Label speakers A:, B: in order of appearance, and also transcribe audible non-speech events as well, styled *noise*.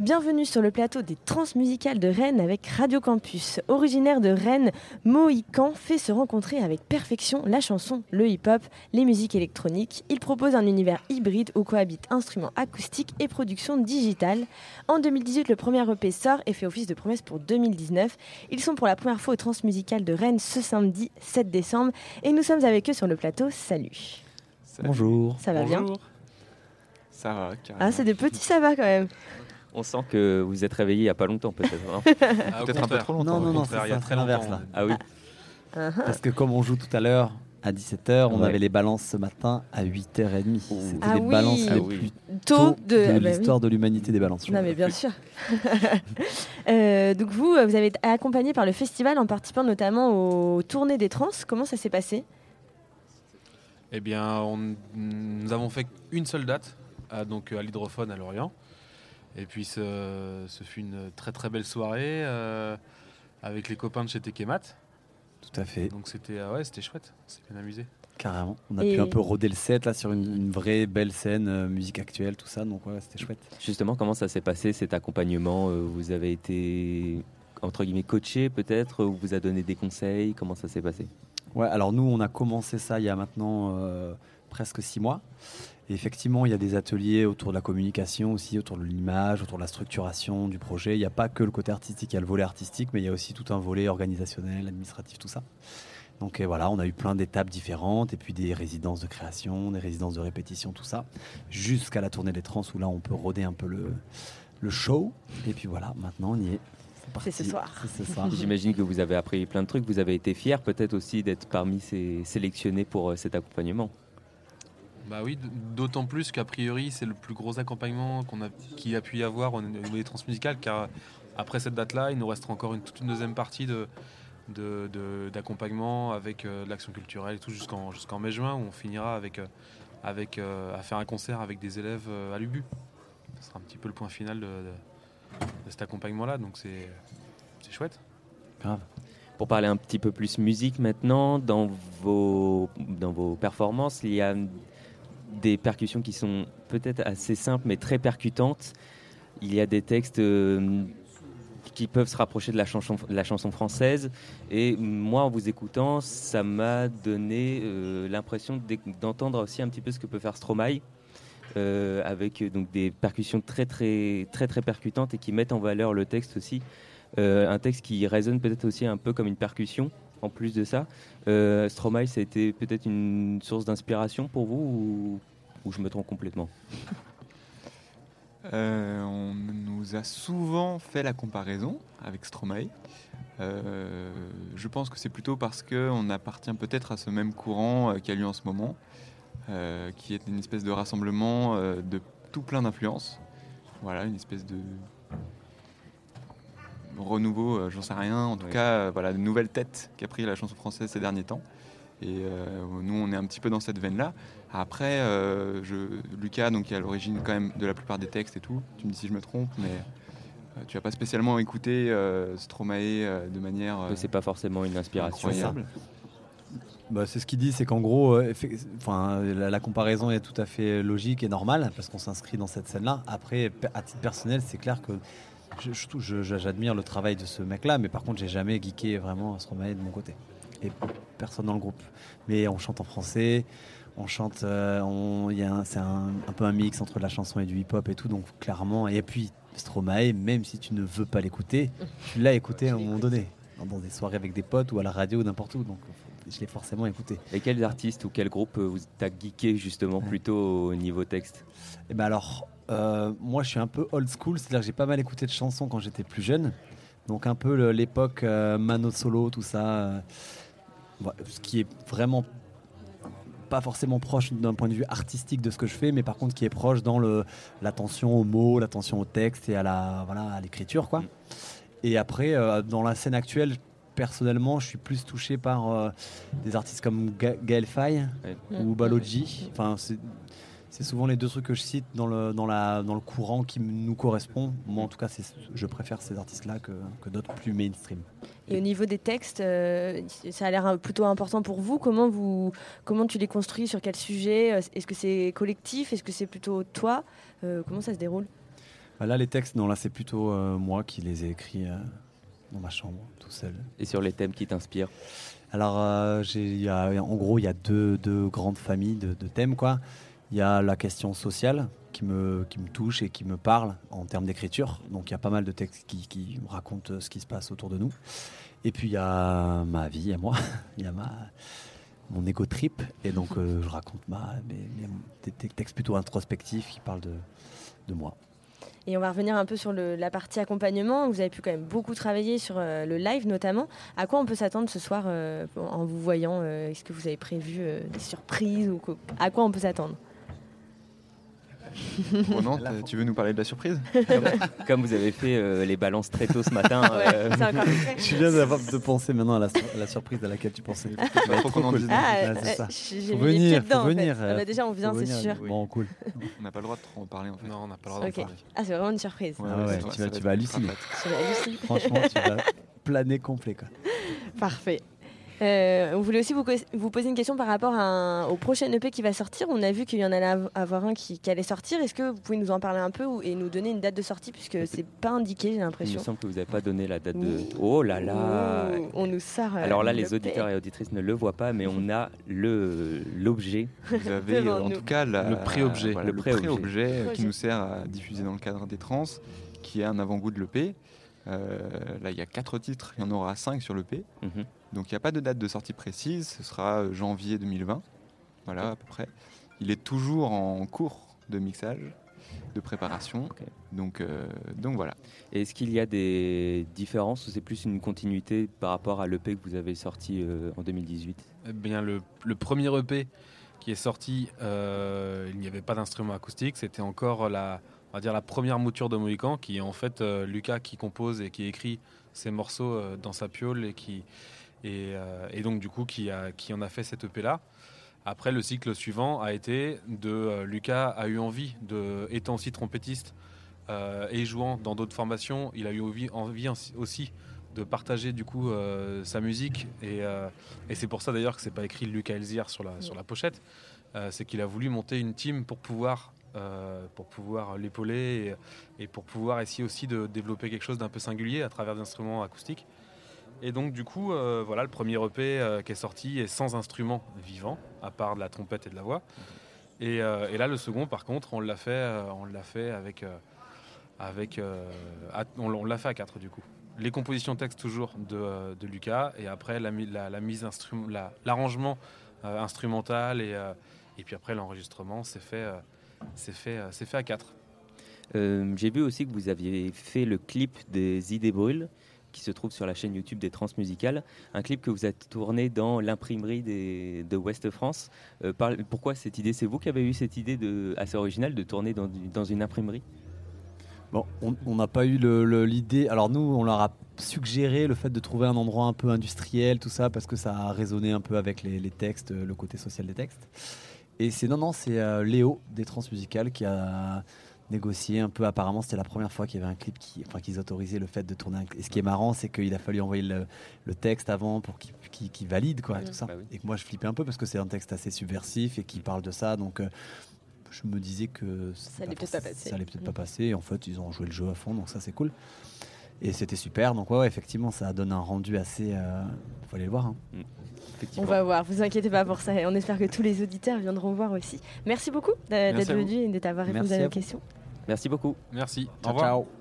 A: Bienvenue sur le plateau des transmusicales de Rennes avec Radio Campus. Originaire de Rennes, Mohican fait se rencontrer avec perfection la chanson, le hip-hop, les musiques électroniques. Il propose un univers hybride où cohabitent instruments acoustiques et production digitale. En 2018, le premier EP sort et fait office de promesse pour 2019. Ils sont pour la première fois aux transmusicales de Rennes ce samedi 7 décembre et nous sommes avec eux sur le plateau. Salut.
B: Bonjour.
A: Ça va bien
C: Ça va,
A: Ah, c'est des petits ça va quand même.
B: On sent que vous êtes réveillé il n'y a pas longtemps, peut-être. hein *laughs*
C: Ah, peut-être un peu trop
D: Non,
C: longtemps.
D: non, non,
C: contraire,
D: c'est
C: il y a
D: ça,
C: très
D: c'est l'inverse, là.
B: ah oui.
A: Uh-huh.
D: Parce que comme on joue tout à l'heure à 17h, on
B: Ouais.
D: avait les balances ce matin à 8h30. C'était
A: Ah
D: les
A: oui.
D: balances
B: Ah
D: les
B: oui.
D: plus
A: Tôt de,
D: de,
A: ah bah oui.
D: l'histoire de l'humanité des balances.
A: Non mais bien sûr. *laughs* *laughs* Euh, donc vous, euh, vous avez été accompagné par le festival en participant notamment aux tournées des trans. Comment ça s'est passé?
C: Eh bien, on- nous avons fait une seule date, donc à l'hydrophone à Lorient. Et puis, ce, ce fut une très très belle soirée euh, avec les copains de chez Tekemat.
D: Tout à fait,
C: Donc, c'était ah ouais, c'était chouette. On s'est bien amusé.
D: carrément. On a
A: Et-
D: pu un peu roder le set là sur une, une vraie belle scène, euh, musique actuelle, tout ça. Donc ouais, c'était chouette.
B: Justement, comment ça s'est passé cet accompagnement Euh, Vous avez été entre guillemets coaché peut-être ou vous a donné des conseils? Comment ça s'est passé?
D: Ouais, alors nous, on a commencé ça il y a maintenant euh, presque six mois. Et effectivement, il y a des ateliers autour de la communication aussi, autour de l'image, autour de la structuration du projet. Il n'y a pas que le côté artistique, il y a le volet artistique, mais il y a aussi tout un volet organisationnel, administratif, tout ça. Donc voilà, on a eu plein d'étapes différentes, et puis des résidences de création, des résidences de répétition, tout ça, jusqu'à la tournée des trans, où là, on peut roder un peu le, le show. Et puis voilà, maintenant, on y est.
A: C'est ce soir.
D: Soir.
B: J'imagine que vous avez appris plein de trucs. Vous avez été fier peut-être aussi d'être parmi ces sélectionnés pour euh, cet accompagnement.
C: Bah oui, d'autant plus qu'a priori, c'est le plus gros accompagnement qu'on a, qu'il a pu y avoir au niveau des transmusicales, car après cette date-là, il nous restera encore une, toute une deuxième partie de, d'accompagnement avec euh, de l'action culturelle et tout jusqu'en, jusqu'en mai-juin, où on finira avec, euh, avec, euh, à faire un concert avec des élèves à l'UBU. Ce sera un petit peu le point final de, cet accompagnement-là, donc c'est, c'est chouette.
B: Pour parler un petit peu plus musique maintenant, dans vos, dans vos performances, il y a des percussions qui sont peut-être assez simples mais très percutantes. Il y a des textes euh, qui peuvent se rapprocher de la chanson, française. Et moi, en vous écoutant, ça m'a donné euh, l'impression d'entendre aussi un petit peu ce que peut faire Stromae. euh, avec donc des percussions très très très très percutantes et qui mettent en valeur le texte aussi. Un texte qui résonne peut-être aussi un peu comme une percussion. En plus de ça, euh, Stromae, ça a été peut-être une source d'inspiration pour vous ou, je me trompe complètement?
E: Euh, on nous a souvent fait la comparaison avec Stromae. Euh, je pense que c'est plutôt parce qu'on appartient peut-être à ce même courant euh, qui a lieu en ce moment, qui est une espèce de rassemblement de tout plein d'influences. Voilà, une espèce de renouveau, euh, j'en sais rien. En tout
B: Ouais.
E: cas, euh, voilà, de nouvelle tête qu'a pris la chanson française ces derniers temps. Et euh, nous, on est un petit peu dans cette veine-là. Après, euh, je, Lucas, donc, qui est à l'origine quand même de la plupart des textes et tout, tu me dis si je me trompe, mais euh, tu n'as pas spécialement écouté euh, Stromae euh, de manière euh,
B: C'est pas forcément une inspiration.
E: incroyable.
D: Bah, c'est ce qu'il dit, c'est qu'en gros, euh, enfin, la, la comparaison est tout à fait logique et normale parce qu'on s'inscrit dans cette scène-là. Après, à titre personnel, c'est clair que je- je trouve- je- je- j'admire le travail de ce mec-là, mais par contre, j'ai jamais geeké vraiment à Stromae de mon côté. Et personne dans le groupe. Mais on chante en français, on chante, euh, on- il y a un- c'est un, un peu un mix entre la chanson et du hip-hop et tout, donc clairement. Et puis, Stromae, même si tu ne veux pas l'écouter, tu l'as écouté à un moment donné, dans, des soirées avec des potes ou à la radio ou n'importe où. Donc, je l'ai forcément écouté.
B: Et quels artistes ou quel groupe euh, vous t'a geeké justement plutôt au niveau texte?
D: Et ben alors, euh, moi je suis un peu old school, c'est-à-dire que j'ai pas mal écouté de chansons quand j'étais plus jeune. Donc un peu l'époque euh, Mano Solo, tout ça. euh, ce qui est vraiment pas forcément proche d'un point de vue artistique de ce que je fais, mais par contre qui est proche dans le l'attention aux mots, l'attention au texte et à la voilà à l'écriture quoi. Et après euh, dans la scène actuelle, personnellement, je suis plus touché par euh, des artistes comme Ga- Gaël Faye
B: Ouais.
D: ou Balogi. Enfin, c'est c'est souvent les deux trucs que je cite dans le, dans la, dans le courant qui nous correspond. Moi, en tout cas, je préfère ces artistes-là que, que d'autres plus mainstream.
A: Et au niveau des textes, euh, ça a l'air euh, plutôt important pour vous. Comment, vous. comment tu les construis? Sur quel sujet? Est-ce que c'est collectif? Est-ce que c'est plutôt toi? Euh, Comment ça se déroule?
D: Bah Là, les textes, non, là, c'est plutôt euh, moi qui les ai écrits euh, dans ma chambre, tout seul.
B: Et sur les thèmes qui t'inspirent?
D: Alors, euh, y a- en gros, il y a deux, deux grandes familles de, de thèmes. quoi. Il y a la question sociale qui me, qui me touche et qui me parle en termes d'écriture. Donc, il y a pas mal de textes qui, qui racontent ce qui se passe autour de nous. Et puis, il y a ma vie, a moi, *laughs* il y a ma, mon ego trip. Et donc, euh, je raconte ma, mes- des, textes plutôt introspectifs qui parlent de, de moi.
A: Et on va revenir un peu sur la partie accompagnement. Vous avez pu quand même beaucoup travailler sur euh, le live notamment. À quoi on peut s'attendre ce soir euh, en vous voyant Est-ce que vous avez prévu des surprises ou À quoi on peut s'attendre? *laughs*
E: Ronan, t'as- tu veux nous parler de la surprise *laughs*
B: Comme vous avez fait euh, les balances très tôt ce matin. euh, *laughs*
D: Je viens d'avoir de penser maintenant à la, sur- à la surprise à laquelle tu pensais.
E: Qu'on en dise.
A: Ah, euh, j'ai
D: Faut
A: les
D: venir, faut
A: dedans. en fait.
D: venir,
A: Ah
D: euh,
A: bah déjà, on vient,
D: Faut
A: c'est sûr.
E: Oui.
D: Bon, cool.
E: On n'a pas le droit de trop en parler en fait.
C: Non, on n'a pas le droit d'en
A: Ok.
C: parler.
A: Ah, c'est vraiment une surprise.
E: Ouais,
D: Ah ouais, tu
E: va-
D: vas- tu vas halluciner. Franchement, tu vas planer complet. Quoi.
A: Parfait. Euh, on voulait aussi vous, poser une question par rapport à un- au prochain EP qui va sortir. On a vu qu'il y en allait av- avoir un qui, qui allait sortir. Est-ce que vous pouvez nous en parler un peu ou- et nous donner une date de sortie puisque c'est pas indiqué, j'ai
B: il me
A: l'impression.
B: semble que vous n'avez pas donné la date de.
A: Oui.
B: Oh là là
A: On nous sort. euh,
B: Alors là,
A: le
B: les auditeurs et auditrices ne le voient pas, mais on a le l'objet.
E: Vous avez *laughs*
A: Devant
E: en
A: nous.
E: tout cas la-
C: Le pré-objet.
E: voilà,
B: Le pré-objet.
E: pré-objet euh, qui nous sert à diffuser dans le cadre des trans, qui est un avant-goût de l'EP. Euh, là, il y a quatre titres, il y en aura cinq sur l'EP.
B: Mhm.
E: Donc il n'y a pas de date de sortie précise, ce sera euh, janvier 2020. Voilà, à peu près. Il est toujours en cours de mixage, de préparation.
B: Ok.
E: Donc, euh, donc voilà.
B: Est-ce qu'il y a des différences ou c'est plus une continuité par rapport à l'EP que vous avez sorti euh, en 2018
C: Eh bien, le, le premier EP qui est sorti, euh, il n'y avait pas d'instrument acoustique. C'était encore la, on va dire la première mouture de Mohican, qui est en fait euh, Lucas qui compose et qui écrit ses morceaux euh, dans sa piole et qui euh, et donc du coup qui, a, en a fait cet EP là. Après, le cycle suivant a été de Lucas a eu envie de, étant aussi trompettiste et jouant dans d'autres formations, il a eu envie, aussi de partager du coup sa musique et, c'est pour ça d'ailleurs que c'est pas écrit Lucas Elzir sur la, pochette. C'est qu'il a voulu monter une team pour pouvoir, euh, pour pouvoir l'épauler et, pour pouvoir essayer aussi de développer quelque chose d'un peu singulier à travers des instruments acoustiques. Et donc du coup, euh, voilà, le premier EP euh, qui est sorti est sans instruments vivants, à part de la trompette et de la voix. Et, là, le second, par contre, on l'a fait, on l'a fait avec, avec, à- on, l'a- fait à quatre du coup. Les compositions textes toujours de, Lucas et après la, la, la l'arrangement instrumental et, et puis après l'enregistrement, c'est fait, c'est fait, euh, c'est fait à quatre.
B: Euh, J'ai vu aussi que vous aviez fait le clip des Idées Brûles qui se trouve sur la chaîne YouTube des Transmusicales, un clip que vous avez tourné dans l'imprimerie des- de Ouest France. Euh, par- pourquoi cette idée? C'est vous qui avez eu cette idée de, assez originale de tourner dans, une imprimerie?
D: Bon, on on n'a pas eu le- le- l'idée. Alors nous, on leur a suggéré le fait de trouver un endroit un peu industriel, tout ça, parce que ça a résonné un peu avec les, les textes, le côté social des textes. Et c'est non, non, c'est euh, Léo des Transmusicales qui a négocié un peu. Apparemment, c'était la première fois qu'il y avait un clip qui, enfin, qu'ils autorisaient le fait de tourner. Un... Et ce qui est marrant, c'est qu'il a fallu envoyer le, le texte avant pour qu'il valide, quoi, tout ça.
B: Bah oui.
D: Et que moi, je flippais un peu parce que c'est un texte assez subversif et qui parle de ça, donc. euh, je me disais que
A: Ça allait peut-être pas passer.
D: Ça allait peut-être pas passer. Et en fait, ils ont joué le jeu à fond, donc ça c'est cool. Et c'était super. Donc ouais, ouais, effectivement, ça donne un rendu assez. euh, faut aller le voir. hein.
A: On
B: Effectivement.
A: va voir, vous inquiétez pas pour ça. Et on espère que tous les auditeurs viendront voir aussi. Merci beaucoup
E: Merci
A: d'être venu et de t'avoir répondu à
D: à
A: nos questions.
B: Merci beaucoup.
C: Merci. Au revoir.
D: ciao.